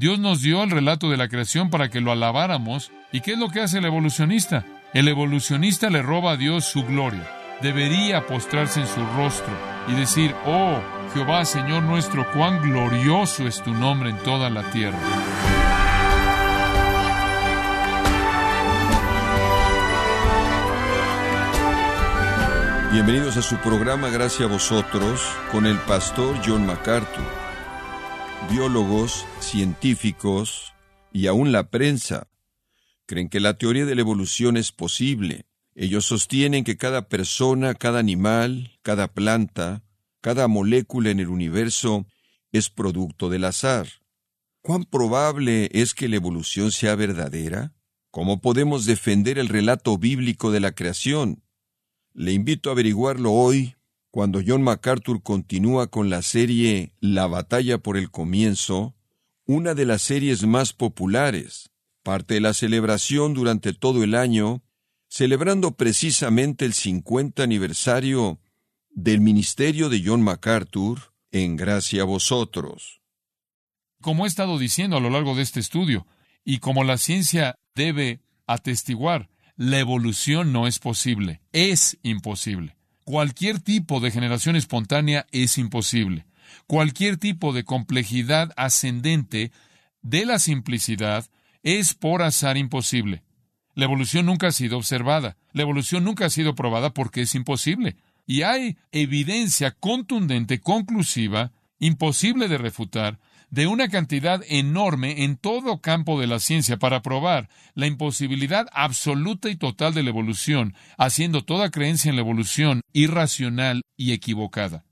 Dios nos dio el relato de la creación para que lo alabáramos. ¿Y qué es lo que hace el evolucionista? El evolucionista le roba a Dios su gloria. Debería postrarse en su rostro y decir, oh Jehová, Señor nuestro, cuán glorioso es tu nombre en toda la tierra. Bienvenidos a su programa Gracias a vosotros con el pastor John MacArthur biólogos, científicos y aún la prensa creen que la teoría de la evolución es posible. Ellos sostienen que cada persona, cada animal, cada planta, cada molécula en el universo es producto del azar. ¿Cuán probable es que la evolución sea verdadera? ¿Cómo podemos defender el relato bíblico de la creación? Le invito a averiguarlo hoy cuando John MacArthur continúa con la serie La batalla por el comienzo, una de las series más populares, parte de la celebración durante todo el año, celebrando precisamente el 50 aniversario del ministerio de John MacArthur en gracia a vosotros. Como he estado diciendo a lo largo de este estudio, y como la ciencia debe atestiguar, la evolución no es posible, es imposible. Cualquier tipo de generación espontánea es imposible. Cualquier tipo de complejidad ascendente de la simplicidad es por azar imposible. La evolución nunca ha sido observada. La evolución nunca ha sido probada porque es imposible. Y hay evidencia contundente, conclusiva, imposible de refutar, de una cantidad enorme en todo campo de la ciencia para probar la imposibilidad absoluta y total de la evolución, haciendo toda creencia en la evolución irracional y equivocada.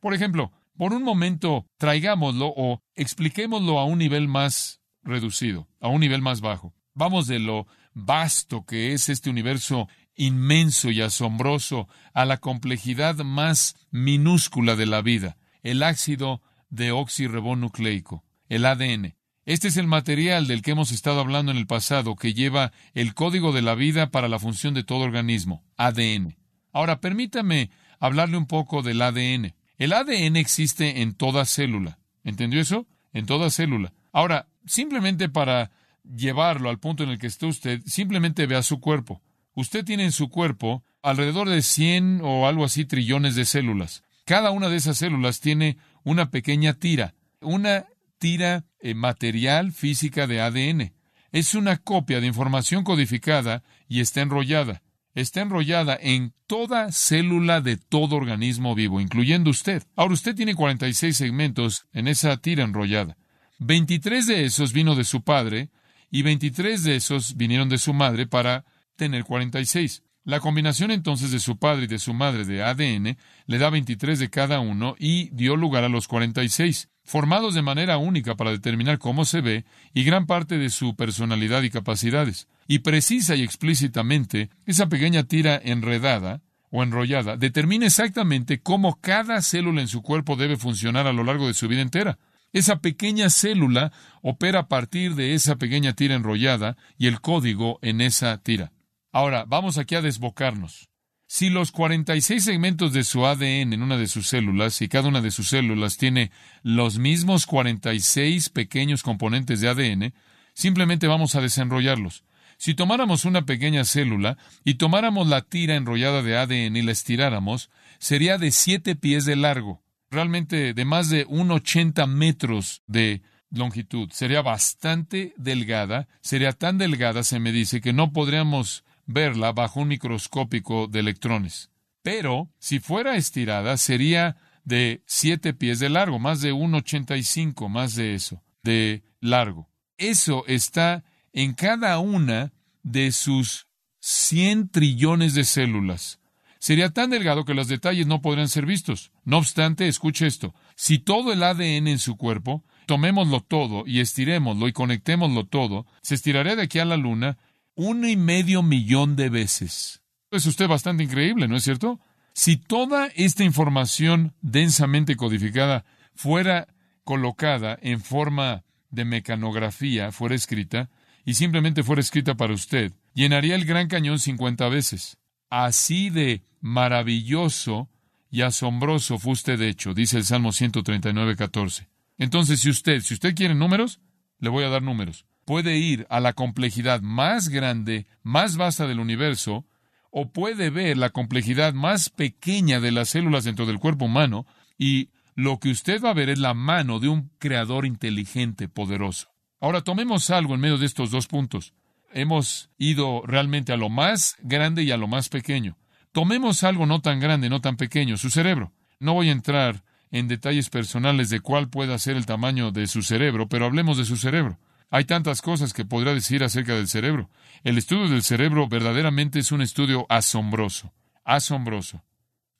Por ejemplo, por un momento traigámoslo o expliquémoslo a un nivel más reducido, a un nivel más bajo. Vamos de lo vasto que es este universo inmenso y asombroso a la complejidad más minúscula de la vida, el ácido de oxirribonucleico, el ADN. Este es el material del que hemos estado hablando en el pasado, que lleva el código de la vida para la función de todo organismo, ADN. Ahora, permítame hablarle un poco del ADN. El ADN existe en toda célula. ¿Entendió eso? En toda célula. Ahora, simplemente para llevarlo al punto en el que está usted, simplemente vea su cuerpo. Usted tiene en su cuerpo alrededor de 100 o algo así trillones de células. Cada una de esas células tiene una pequeña tira, una tira eh, material física de ADN. Es una copia de información codificada y está enrollada. Está enrollada en toda célula de todo organismo vivo, incluyendo usted. Ahora usted tiene 46 segmentos en esa tira enrollada. 23 de esos vino de su padre y 23 de esos vinieron de su madre para tener 46. La combinación entonces de su padre y de su madre de ADN le da 23 de cada uno y dio lugar a los 46, formados de manera única para determinar cómo se ve y gran parte de su personalidad y capacidades. Y precisa y explícitamente, esa pequeña tira enredada o enrollada determina exactamente cómo cada célula en su cuerpo debe funcionar a lo largo de su vida entera. Esa pequeña célula opera a partir de esa pequeña tira enrollada y el código en esa tira. Ahora, vamos aquí a desbocarnos. Si los 46 segmentos de su ADN en una de sus células, y cada una de sus células tiene los mismos 46 pequeños componentes de ADN, simplemente vamos a desenrollarlos. Si tomáramos una pequeña célula y tomáramos la tira enrollada de ADN y la estiráramos, sería de 7 pies de largo, realmente de más de 1,80 metros de longitud. Sería bastante delgada, sería tan delgada, se me dice, que no podríamos verla bajo un microscópico de electrones. Pero si fuera estirada sería de siete pies de largo, más de un ochenta y cinco, más de eso, de largo. Eso está en cada una de sus cien trillones de células. Sería tan delgado que los detalles no podrían ser vistos. No obstante, escuche esto. Si todo el ADN en su cuerpo, tomémoslo todo y estirémoslo y conectémoslo todo, se estiraría de aquí a la luna uno y medio millón de veces. Es usted bastante increíble, ¿no es cierto? Si toda esta información densamente codificada fuera colocada en forma de mecanografía, fuera escrita, y simplemente fuera escrita para usted, llenaría el Gran Cañón 50 veces. Así de maravilloso y asombroso fue usted hecho, dice el Salmo 139, 14. Entonces, si usted, si usted quiere números, Le voy a dar números. Puede ir a la complejidad más grande, más vasta del universo, o puede ver la complejidad más pequeña de las células dentro del cuerpo humano, y lo que usted va a ver es la mano de un creador inteligente, poderoso. Ahora tomemos algo en medio de estos dos puntos. Hemos ido realmente a lo más grande y a lo más pequeño. Tomemos algo no tan grande, no tan pequeño, su cerebro. No voy a entrar en detalles personales de cuál pueda ser el tamaño de su cerebro, pero hablemos de su cerebro. Hay tantas cosas que podrá decir acerca del cerebro. El estudio del cerebro verdaderamente es un estudio asombroso, asombroso.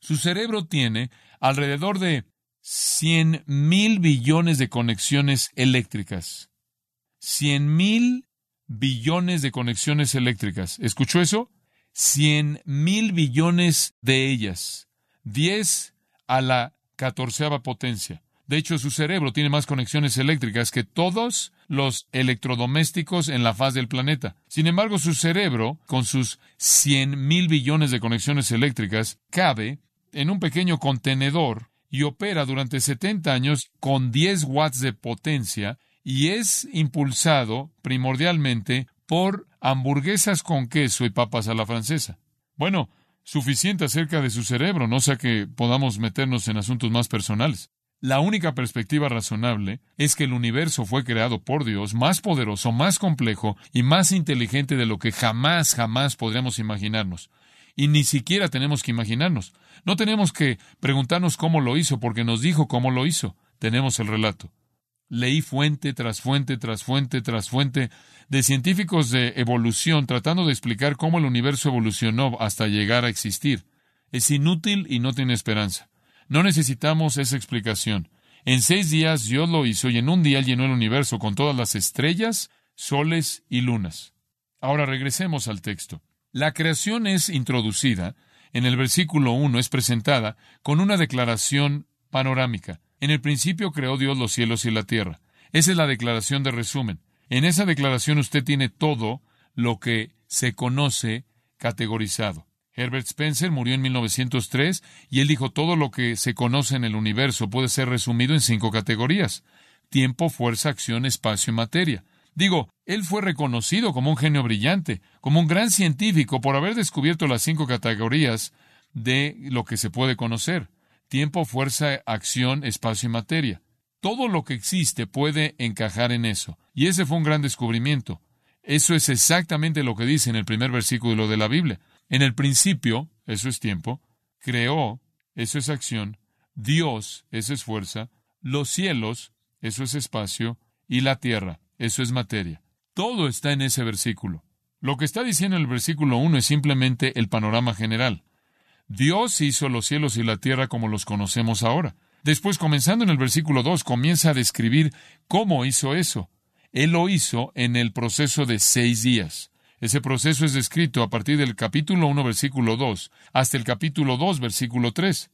Su cerebro tiene alrededor de cien mil billones de conexiones eléctricas. Cien mil billones de conexiones eléctricas. ¿Escuchó eso? Cien mil billones de ellas. Diez a la catorceava potencia. De hecho, su cerebro tiene más conexiones eléctricas que todos los electrodomésticos en la faz del planeta. Sin embargo, su cerebro, con sus cien mil billones de conexiones eléctricas, cabe en un pequeño contenedor y opera durante 70 años con 10 watts de potencia y es impulsado primordialmente por hamburguesas con queso y papas a la francesa. Bueno, suficiente acerca de su cerebro, no sea que podamos meternos en asuntos más personales. La única perspectiva razonable es que el universo fue creado por Dios, más poderoso, más complejo y más inteligente de lo que jamás, jamás podríamos imaginarnos. Y ni siquiera tenemos que imaginarnos. No tenemos que preguntarnos cómo lo hizo, porque nos dijo cómo lo hizo. Tenemos el relato. Leí fuente tras fuente tras fuente tras fuente de científicos de evolución tratando de explicar cómo el universo evolucionó hasta llegar a existir. Es inútil y no tiene esperanza. No necesitamos esa explicación. En seis días Dios lo hizo y en un día llenó el universo con todas las estrellas, soles y lunas. Ahora regresemos al texto. La creación es introducida, en el versículo 1 es presentada con una declaración panorámica. En el principio creó Dios los cielos y la tierra. Esa es la declaración de resumen. En esa declaración usted tiene todo lo que se conoce categorizado. Herbert Spencer murió en 1903 y él dijo todo lo que se conoce en el universo puede ser resumido en cinco categorías. Tiempo, fuerza, acción, espacio y materia. Digo, él fue reconocido como un genio brillante, como un gran científico por haber descubierto las cinco categorías de lo que se puede conocer tiempo, fuerza, acción, espacio y materia. Todo lo que existe puede encajar en eso. Y ese fue un gran descubrimiento. Eso es exactamente lo que dice en el primer versículo de la Biblia. En el principio, eso es tiempo, creó, eso es acción, Dios, eso es fuerza, los cielos, eso es espacio, y la tierra, eso es materia. Todo está en ese versículo. Lo que está diciendo el versículo 1 es simplemente el panorama general. Dios hizo los cielos y la tierra como los conocemos ahora. Después, comenzando en el versículo 2, comienza a describir cómo hizo eso. Él lo hizo en el proceso de seis días. Ese proceso es descrito a partir del capítulo 1, versículo 2, hasta el capítulo 2, versículo 3.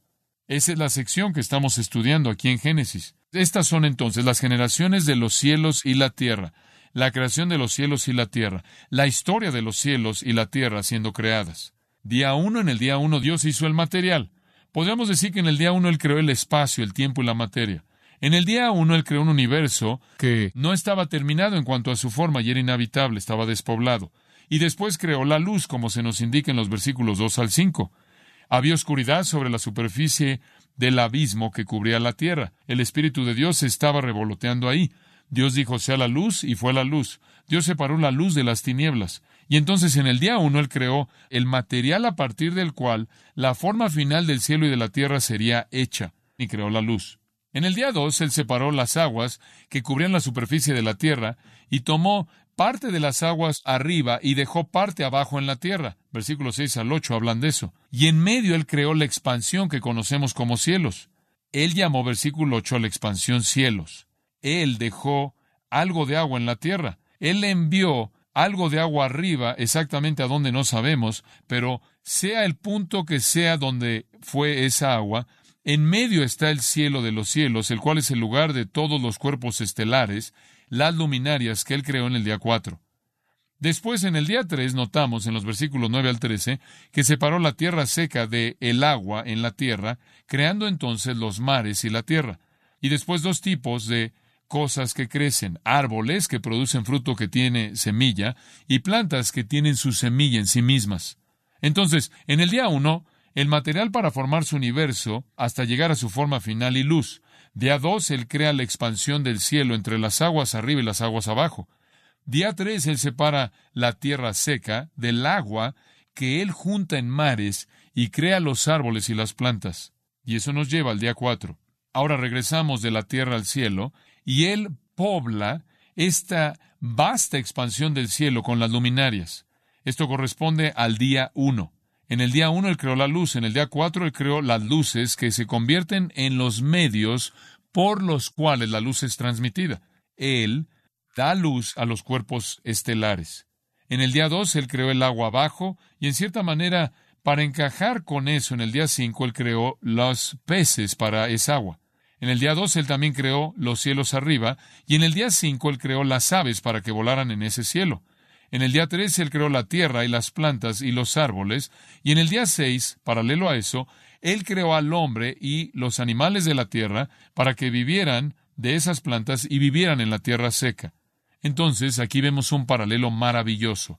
Esa es la sección que estamos estudiando aquí en Génesis. Estas son entonces las generaciones de los cielos y la tierra, la creación de los cielos y la tierra, la historia de los cielos y la tierra siendo creadas. Día uno, en el día uno Dios hizo el material. Podríamos decir que en el día uno Él creó el espacio, el tiempo y la materia. En el día uno Él creó un universo que no estaba terminado en cuanto a su forma y era inhabitable, estaba despoblado. Y después creó la luz, como se nos indica en los versículos 2 al 5. Había oscuridad sobre la superficie del abismo que cubría la tierra. El Espíritu de Dios estaba revoloteando ahí. Dios dijo, sea la luz, y fue la luz. Dios separó la luz de las tinieblas. Y entonces en el día uno Él creó el material a partir del cual la forma final del cielo y de la tierra sería hecha, y creó la luz. En el día dos Él separó las aguas que cubrían la superficie de la tierra, y tomó parte de las aguas arriba y dejó parte abajo en la tierra. Versículos 6 al 8 hablan de eso. Y en medio Él creó la expansión que conocemos como cielos. Él llamó versículo 8 a la expansión cielos. Él dejó algo de agua en la tierra. Él envió algo de agua arriba, exactamente a donde no sabemos, pero sea el punto que sea donde fue esa agua, en medio está el cielo de los cielos, el cual es el lugar de todos los cuerpos estelares, las luminarias que él creó en el día 4. Después, en el día 3, notamos en los versículos 9 al 13 que separó la tierra seca de el agua en la tierra, creando entonces los mares y la tierra. Y después dos tipos de cosas que crecen, árboles que producen fruto que tiene semilla y plantas que tienen su semilla en sí mismas. Entonces, en el día uno, el material para formar su universo hasta llegar a su forma final y luz. Día dos, Él crea la expansión del cielo entre las aguas arriba y las aguas abajo. Día tres, Él separa la tierra seca del agua que Él junta en mares y crea los árboles y las plantas. Y eso nos lleva al día cuatro. Ahora regresamos de la tierra al cielo y Él pobla esta vasta expansión del cielo con las luminarias. Esto corresponde al día uno. En el día uno Él creó la luz, en el día cuatro Él creó las luces que se convierten en los medios por los cuales la luz es transmitida. Él da luz a los cuerpos estelares. En el día dos Él creó el agua abajo y en cierta manera, para encajar con eso, en el día cinco Él creó los peces para esa agua. En el día 2 él también creó los cielos arriba, y en el día 5 él creó las aves para que volaran en ese cielo. En el día 3 él creó la tierra y las plantas y los árboles, y en el día 6, paralelo a eso, él creó al hombre y los animales de la tierra para que vivieran de esas plantas y vivieran en la tierra seca. Entonces aquí vemos un paralelo maravilloso.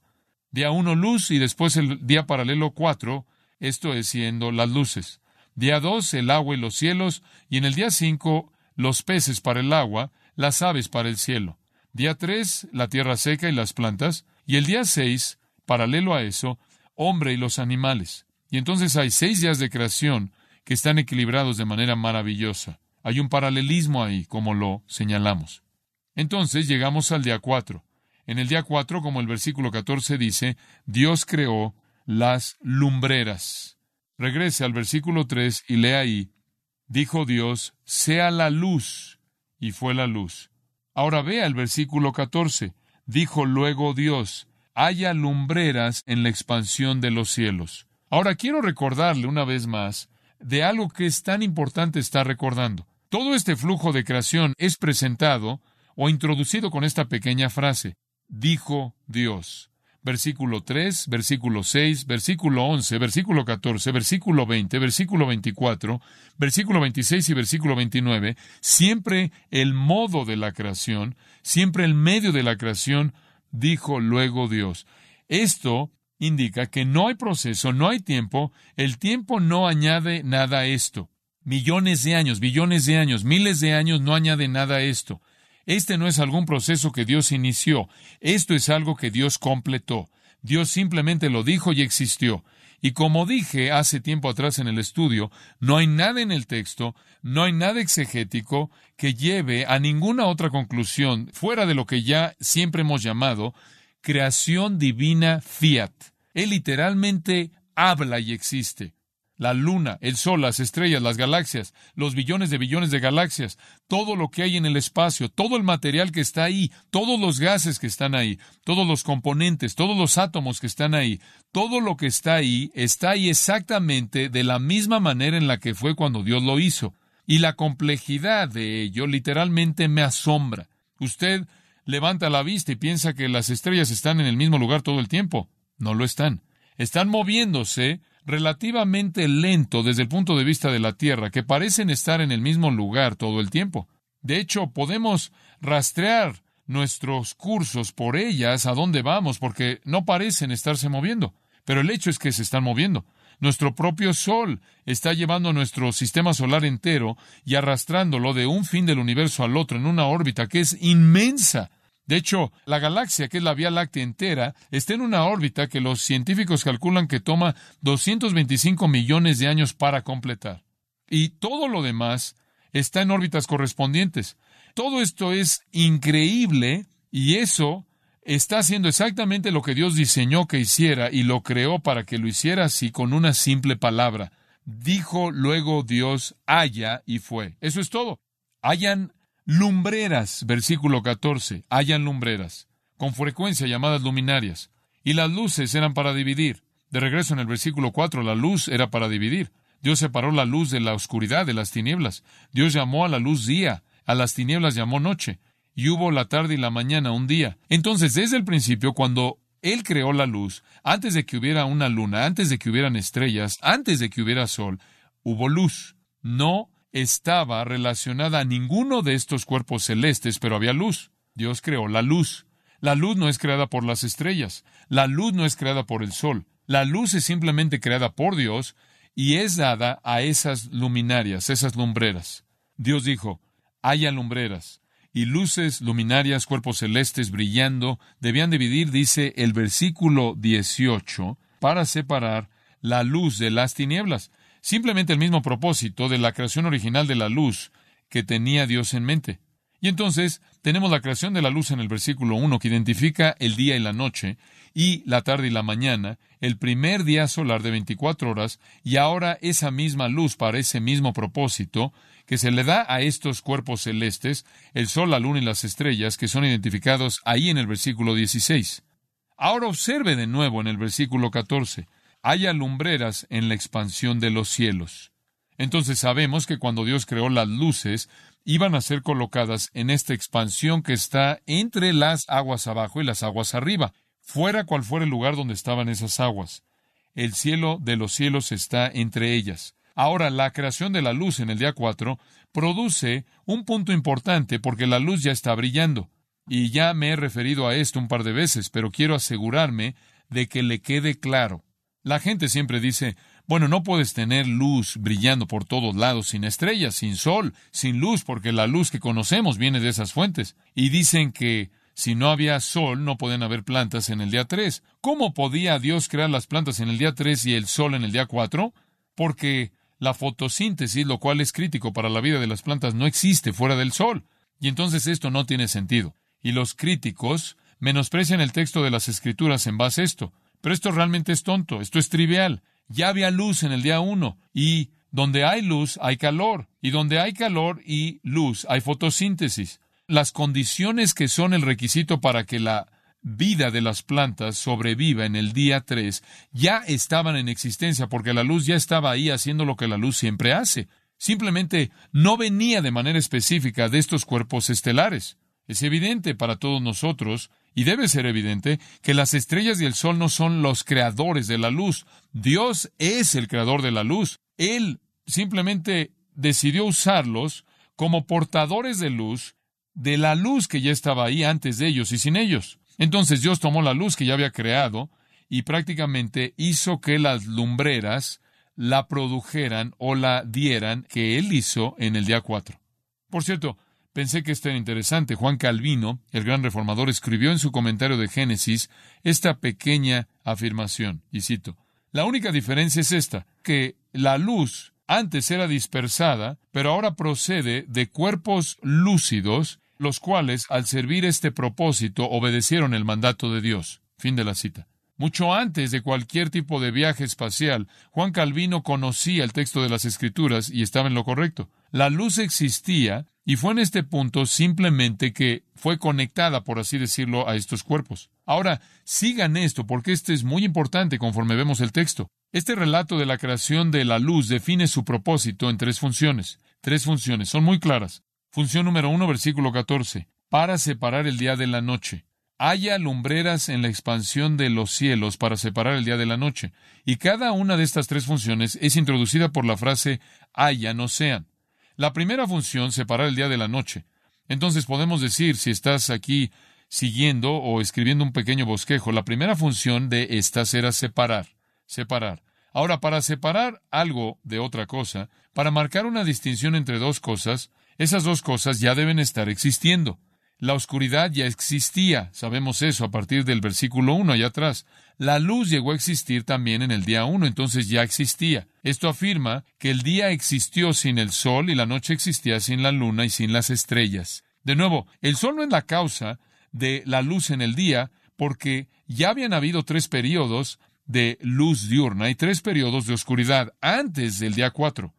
Día 1 luz y después el día paralelo 4, esto es siendo las luces. Día dos, el agua y los cielos, y en el día cinco, los peces para el agua, las aves para el cielo. Día tres, la tierra seca y las plantas, y el día seis, paralelo a eso, hombre y los animales. Y entonces hay seis días de creación que están equilibrados de manera maravillosa. Hay un paralelismo ahí, como lo señalamos. Entonces llegamos al día cuatro. En el día cuatro, como el versículo catorce dice, Dios creó las lumbreras. Regrese al versículo 3 y lea ahí, dijo Dios, sea la luz, y fue la luz. Ahora vea el versículo 14, dijo luego Dios, haya lumbreras en la expansión de los cielos. Ahora quiero recordarle una vez más de algo que es tan importante estar recordando. Todo este flujo de creación es presentado o introducido con esta pequeña frase, dijo Dios versículo 3, versículo 6, versículo 11, versículo 14, versículo 20, versículo 24, versículo 26 y versículo 29, siempre el modo de la creación, siempre el medio de la creación, dijo luego Dios. Esto indica que no hay proceso, no hay tiempo, el tiempo no añade nada a esto. Millones de años, billones de años, miles de años no añade nada a esto. Este no es algún proceso que Dios inició, esto es algo que Dios completó. Dios simplemente lo dijo y existió. Y como dije hace tiempo atrás en el estudio, no hay nada en el texto, no hay nada exegético que lleve a ninguna otra conclusión fuera de lo que ya siempre hemos llamado creación divina fiat. Él literalmente habla y existe la luna, el sol, las estrellas, las galaxias, los billones de billones de galaxias, todo lo que hay en el espacio, todo el material que está ahí, todos los gases que están ahí, todos los componentes, todos los átomos que están ahí, todo lo que está ahí está ahí exactamente de la misma manera en la que fue cuando Dios lo hizo. Y la complejidad de ello literalmente me asombra. Usted levanta la vista y piensa que las estrellas están en el mismo lugar todo el tiempo. No lo están. Están moviéndose relativamente lento desde el punto de vista de la Tierra, que parecen estar en el mismo lugar todo el tiempo. De hecho, podemos rastrear nuestros cursos por ellas a dónde vamos, porque no parecen estarse moviendo. Pero el hecho es que se están moviendo. Nuestro propio Sol está llevando nuestro sistema solar entero y arrastrándolo de un fin del universo al otro en una órbita que es inmensa. De hecho, la galaxia, que es la Vía Láctea entera, está en una órbita que los científicos calculan que toma 225 millones de años para completar. Y todo lo demás está en órbitas correspondientes. Todo esto es increíble y eso está haciendo exactamente lo que Dios diseñó que hiciera y lo creó para que lo hiciera así con una simple palabra. Dijo luego Dios, haya y fue. Eso es todo. Hayan Lumbreras, versículo 14, hayan lumbreras, con frecuencia llamadas luminarias, y las luces eran para dividir. De regreso en el versículo 4, la luz era para dividir. Dios separó la luz de la oscuridad, de las tinieblas. Dios llamó a la luz día, a las tinieblas llamó noche, y hubo la tarde y la mañana un día. Entonces, desde el principio, cuando Él creó la luz, antes de que hubiera una luna, antes de que hubieran estrellas, antes de que hubiera sol, hubo luz. No estaba relacionada a ninguno de estos cuerpos celestes, pero había luz. Dios creó la luz. La luz no es creada por las estrellas. La luz no es creada por el sol. La luz es simplemente creada por Dios y es dada a esas luminarias, esas lumbreras. Dios dijo, haya lumbreras y luces luminarias, cuerpos celestes brillando, debían dividir, dice el versículo 18, para separar la luz de las tinieblas. Simplemente el mismo propósito de la creación original de la luz que tenía Dios en mente. Y entonces tenemos la creación de la luz en el versículo 1 que identifica el día y la noche, y la tarde y la mañana, el primer día solar de 24 horas, y ahora esa misma luz para ese mismo propósito que se le da a estos cuerpos celestes, el sol, la luna y las estrellas, que son identificados ahí en el versículo 16. Ahora observe de nuevo en el versículo 14, haya lumbreras en la expansión de los cielos. Entonces sabemos que cuando Dios creó las luces, iban a ser colocadas en esta expansión que está entre las aguas abajo y las aguas arriba, fuera cual fuera el lugar donde estaban esas aguas. El cielo de los cielos está entre ellas. Ahora, la creación de la luz en el día 4 produce un punto importante porque la luz ya está brillando. Y ya me he referido a esto un par de veces, pero quiero asegurarme de que le quede claro. La gente siempre dice, bueno, no puedes tener luz brillando por todos lados sin estrellas, sin sol, sin luz, porque la luz que conocemos viene de esas fuentes. Y dicen que si no había sol, no podían haber plantas en el día 3. ¿Cómo podía Dios crear las plantas en el día 3 y el sol en el día 4? Porque la fotosíntesis, lo cual es crítico para la vida de las plantas, no existe fuera del sol. Y entonces esto no tiene sentido. Y los críticos menosprecian el texto de las escrituras en base a esto. Pero esto realmente es tonto, esto es trivial. Ya había luz en el día uno, y donde hay luz hay calor, y donde hay calor y luz hay fotosíntesis. Las condiciones que son el requisito para que la vida de las plantas sobreviva en el día 3 ya estaban en existencia porque la luz ya estaba ahí haciendo lo que la luz siempre hace. Simplemente no venía de manera específica de estos cuerpos estelares. Es evidente para todos nosotros y debe ser evidente que las estrellas y el sol no son los creadores de la luz. Dios es el creador de la luz. Él simplemente decidió usarlos como portadores de luz de la luz que ya estaba ahí antes de ellos y sin ellos. Entonces Dios tomó la luz que ya había creado y prácticamente hizo que las lumbreras la produjeran o la dieran que Él hizo en el día cuatro. Por cierto, Pensé que esto era interesante. Juan Calvino, el gran reformador, escribió en su comentario de Génesis esta pequeña afirmación, y cito, La única diferencia es esta, que la luz antes era dispersada, pero ahora procede de cuerpos lúcidos, los cuales, al servir este propósito, obedecieron el mandato de Dios. Fin de la cita. Mucho antes de cualquier tipo de viaje espacial, Juan Calvino conocía el texto de las Escrituras y estaba en lo correcto. La luz existía y fue en este punto simplemente que fue conectada, por así decirlo, a estos cuerpos. Ahora, sigan esto, porque este es muy importante conforme vemos el texto. Este relato de la creación de la luz define su propósito en tres funciones. Tres funciones, son muy claras. Función número uno, versículo 14, para separar el día de la noche. Haya lumbreras en la expansión de los cielos para separar el día de la noche. Y cada una de estas tres funciones es introducida por la frase haya, no sean. La primera función, separar el día de la noche. Entonces podemos decir, si estás aquí siguiendo o escribiendo un pequeño bosquejo, la primera función de estas era separar, separar. Ahora, para separar algo de otra cosa, para marcar una distinción entre dos cosas, esas dos cosas ya deben estar existiendo. La oscuridad ya existía, sabemos eso a partir del versículo 1 allá atrás. La luz llegó a existir también en el día 1, entonces ya existía. Esto afirma que el día existió sin el sol y la noche existía sin la luna y sin las estrellas. De nuevo, el sol no es la causa de la luz en el día, porque ya habían habido tres periodos de luz diurna y tres periodos de oscuridad antes del día 4.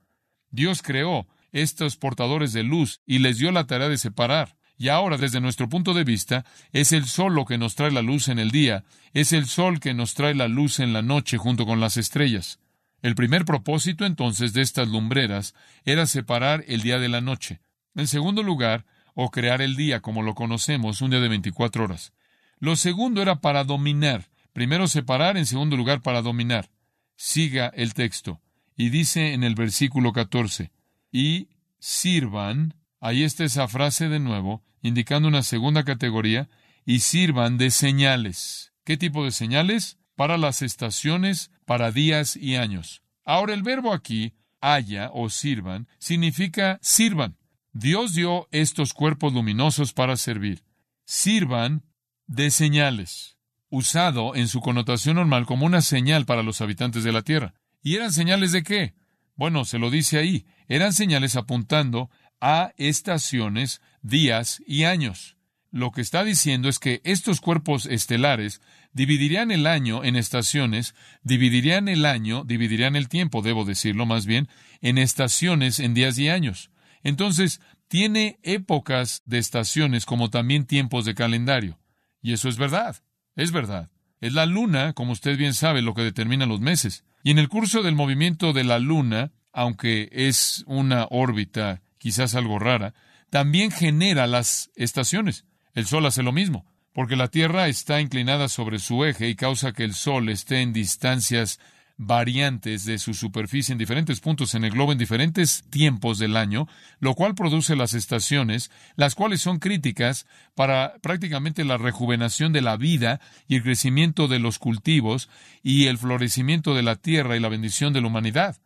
Dios creó estos portadores de luz y les dio la tarea de separar. Y ahora, desde nuestro punto de vista, es el sol lo que nos trae la luz en el día, es el sol que nos trae la luz en la noche junto con las estrellas. El primer propósito entonces de estas lumbreras era separar el día de la noche. En segundo lugar, o crear el día como lo conocemos, un día de 24 horas. Lo segundo era para dominar. Primero separar, en segundo lugar para dominar. Siga el texto. Y dice en el versículo 14, y sirvan, ahí está esa frase de nuevo, indicando una segunda categoría, y sirvan de señales. ¿Qué tipo de señales? Para las estaciones, para días y años. Ahora el verbo aquí, haya o sirvan, significa sirvan. Dios dio estos cuerpos luminosos para servir. Sirvan de señales, usado en su connotación normal como una señal para los habitantes de la tierra. ¿Y eran señales de qué? Bueno, se lo dice ahí, eran señales apuntando a estaciones, días y años. Lo que está diciendo es que estos cuerpos estelares dividirían el año en estaciones, dividirían el año, dividirían el tiempo, debo decirlo más bien, en estaciones, en días y años. Entonces, tiene épocas de estaciones como también tiempos de calendario. Y eso es verdad, es verdad. Es la luna, como usted bien sabe, lo que determina los meses. Y en el curso del movimiento de la luna, aunque es una órbita quizás algo rara, también genera las estaciones. El Sol hace lo mismo, porque la Tierra está inclinada sobre su eje y causa que el Sol esté en distancias variantes de su superficie en diferentes puntos en el globo en diferentes tiempos del año, lo cual produce las estaciones, las cuales son críticas para prácticamente la rejuvenación de la vida y el crecimiento de los cultivos y el florecimiento de la tierra y la bendición de la humanidad.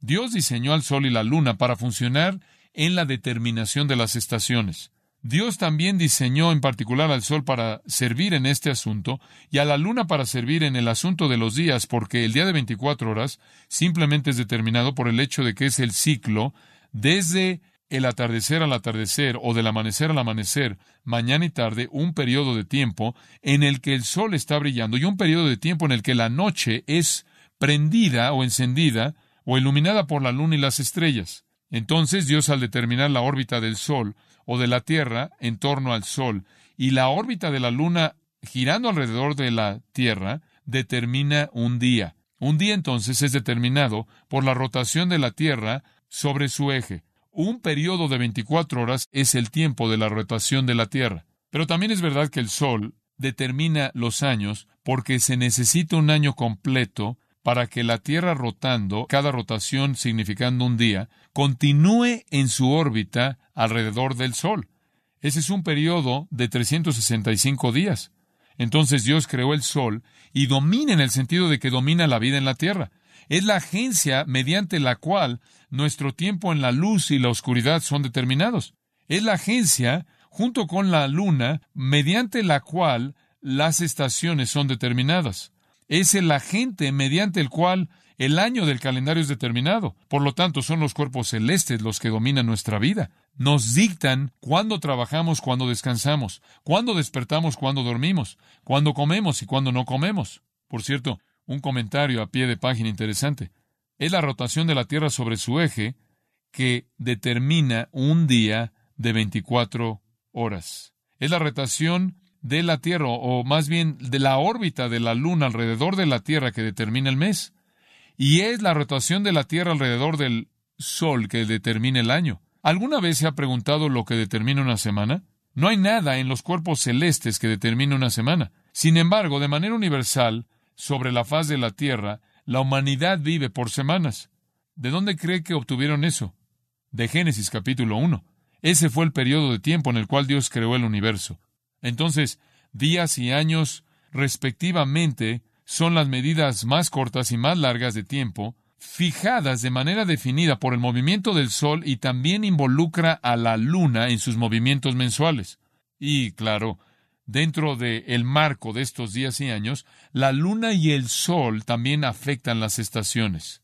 Dios diseñó al sol y la luna para funcionar en la determinación de las estaciones. Dios también diseñó en particular al Sol para servir en este asunto y a la Luna para servir en el asunto de los días, porque el día de 24 horas simplemente es determinado por el hecho de que es el ciclo desde el atardecer al atardecer o del amanecer al amanecer, mañana y tarde, un periodo de tiempo en el que el Sol está brillando y un periodo de tiempo en el que la noche es prendida o encendida o iluminada por la Luna y las estrellas. Entonces Dios al determinar la órbita del Sol, o de la Tierra en torno al Sol y la órbita de la Luna girando alrededor de la Tierra determina un día. Un día entonces es determinado por la rotación de la Tierra sobre su eje. Un periodo de 24 horas es el tiempo de la rotación de la Tierra. Pero también es verdad que el Sol determina los años porque se necesita un año completo para que la Tierra rotando, cada rotación significando un día, continúe en su órbita alrededor del Sol. Ese es un periodo de 365 días. Entonces Dios creó el Sol y domina en el sentido de que domina la vida en la Tierra. Es la agencia mediante la cual nuestro tiempo en la luz y la oscuridad son determinados. Es la agencia, junto con la luna, mediante la cual las estaciones son determinadas es el agente mediante el cual el año del calendario es determinado. Por lo tanto, son los cuerpos celestes los que dominan nuestra vida. Nos dictan cuándo trabajamos, cuándo descansamos, cuándo despertamos, cuándo dormimos, cuándo comemos y cuándo no comemos. Por cierto, un comentario a pie de página interesante. Es la rotación de la Tierra sobre su eje que determina un día de 24 horas. Es la rotación de la Tierra, o más bien de la órbita de la Luna alrededor de la Tierra que determina el mes. Y es la rotación de la Tierra alrededor del Sol que determina el año. ¿Alguna vez se ha preguntado lo que determina una semana? No hay nada en los cuerpos celestes que determine una semana. Sin embargo, de manera universal, sobre la faz de la Tierra, la humanidad vive por semanas. ¿De dónde cree que obtuvieron eso? De Génesis capítulo 1. Ese fue el periodo de tiempo en el cual Dios creó el universo. Entonces, días y años, respectivamente, son las medidas más cortas y más largas de tiempo, fijadas de manera definida por el movimiento del Sol y también involucra a la Luna en sus movimientos mensuales. Y, claro, dentro del el marco de estos días y años, la Luna y el Sol también afectan las estaciones.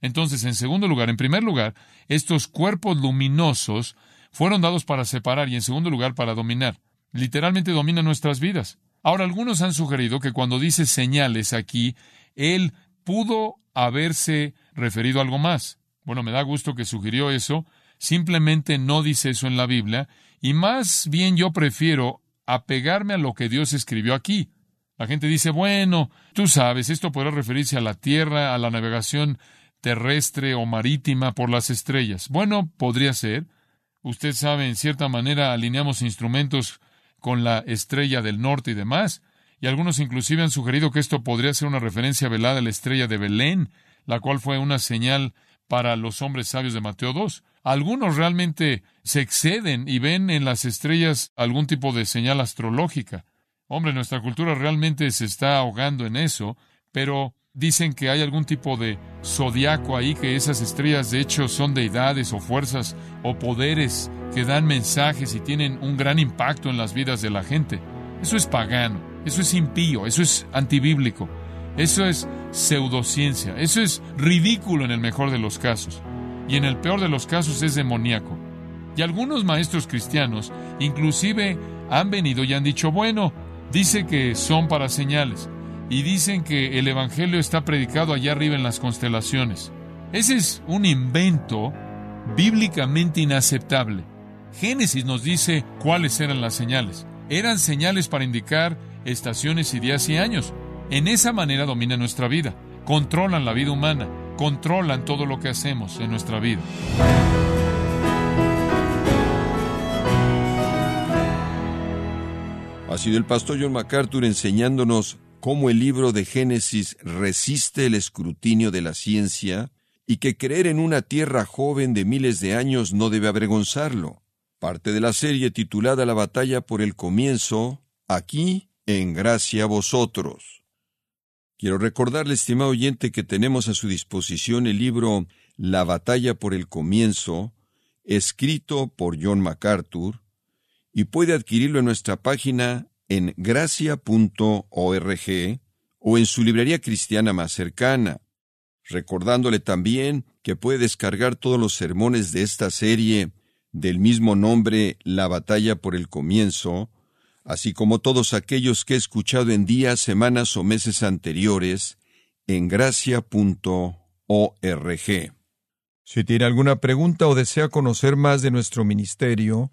Entonces, en segundo lugar, en primer lugar, estos cuerpos luminosos fueron dados para separar y en segundo lugar para dominar literalmente domina nuestras vidas. Ahora, algunos han sugerido que cuando dice señales aquí, él pudo haberse referido a algo más. Bueno, me da gusto que sugirió eso. Simplemente no dice eso en la Biblia. Y más bien yo prefiero apegarme a lo que Dios escribió aquí. La gente dice, bueno, tú sabes, esto podrá referirse a la tierra, a la navegación terrestre o marítima por las estrellas. Bueno, podría ser. Usted sabe, en cierta manera alineamos instrumentos con la estrella del norte y demás, y algunos inclusive han sugerido que esto podría ser una referencia velada a la estrella de Belén, la cual fue una señal para los hombres sabios de Mateo 2. Algunos realmente se exceden y ven en las estrellas algún tipo de señal astrológica. Hombre, nuestra cultura realmente se está ahogando en eso, pero dicen que hay algún tipo de zodiaco ahí, que esas estrellas de hecho son deidades o fuerzas o poderes que dan mensajes y tienen un gran impacto en las vidas de la gente. Eso es pagano, eso es impío, eso es antibíblico, eso es pseudociencia, eso es ridículo en el mejor de los casos, y en el peor de los casos es demoníaco. Y algunos maestros cristianos inclusive han venido y han dicho, bueno, dice que son para señales, y dicen que el Evangelio está predicado allá arriba en las constelaciones. Ese es un invento bíblicamente inaceptable. Génesis nos dice cuáles eran las señales. Eran señales para indicar estaciones y días y años. En esa manera dominan nuestra vida, controlan la vida humana, controlan todo lo que hacemos en nuestra vida. Ha sido el pastor John MacArthur enseñándonos cómo el libro de Génesis resiste el escrutinio de la ciencia y que creer en una tierra joven de miles de años no debe avergonzarlo. Parte de la serie titulada La batalla por el comienzo, aquí en gracia a vosotros. Quiero recordarle, estimado oyente, que tenemos a su disposición el libro La batalla por el comienzo, escrito por John MacArthur, y puede adquirirlo en nuestra página en gracia.org o en su librería cristiana más cercana, recordándole también que puede descargar todos los sermones de esta serie del mismo nombre La batalla por el comienzo, así como todos aquellos que he escuchado en días, semanas o meses anteriores en gracia.org. Si tiene alguna pregunta o desea conocer más de nuestro ministerio,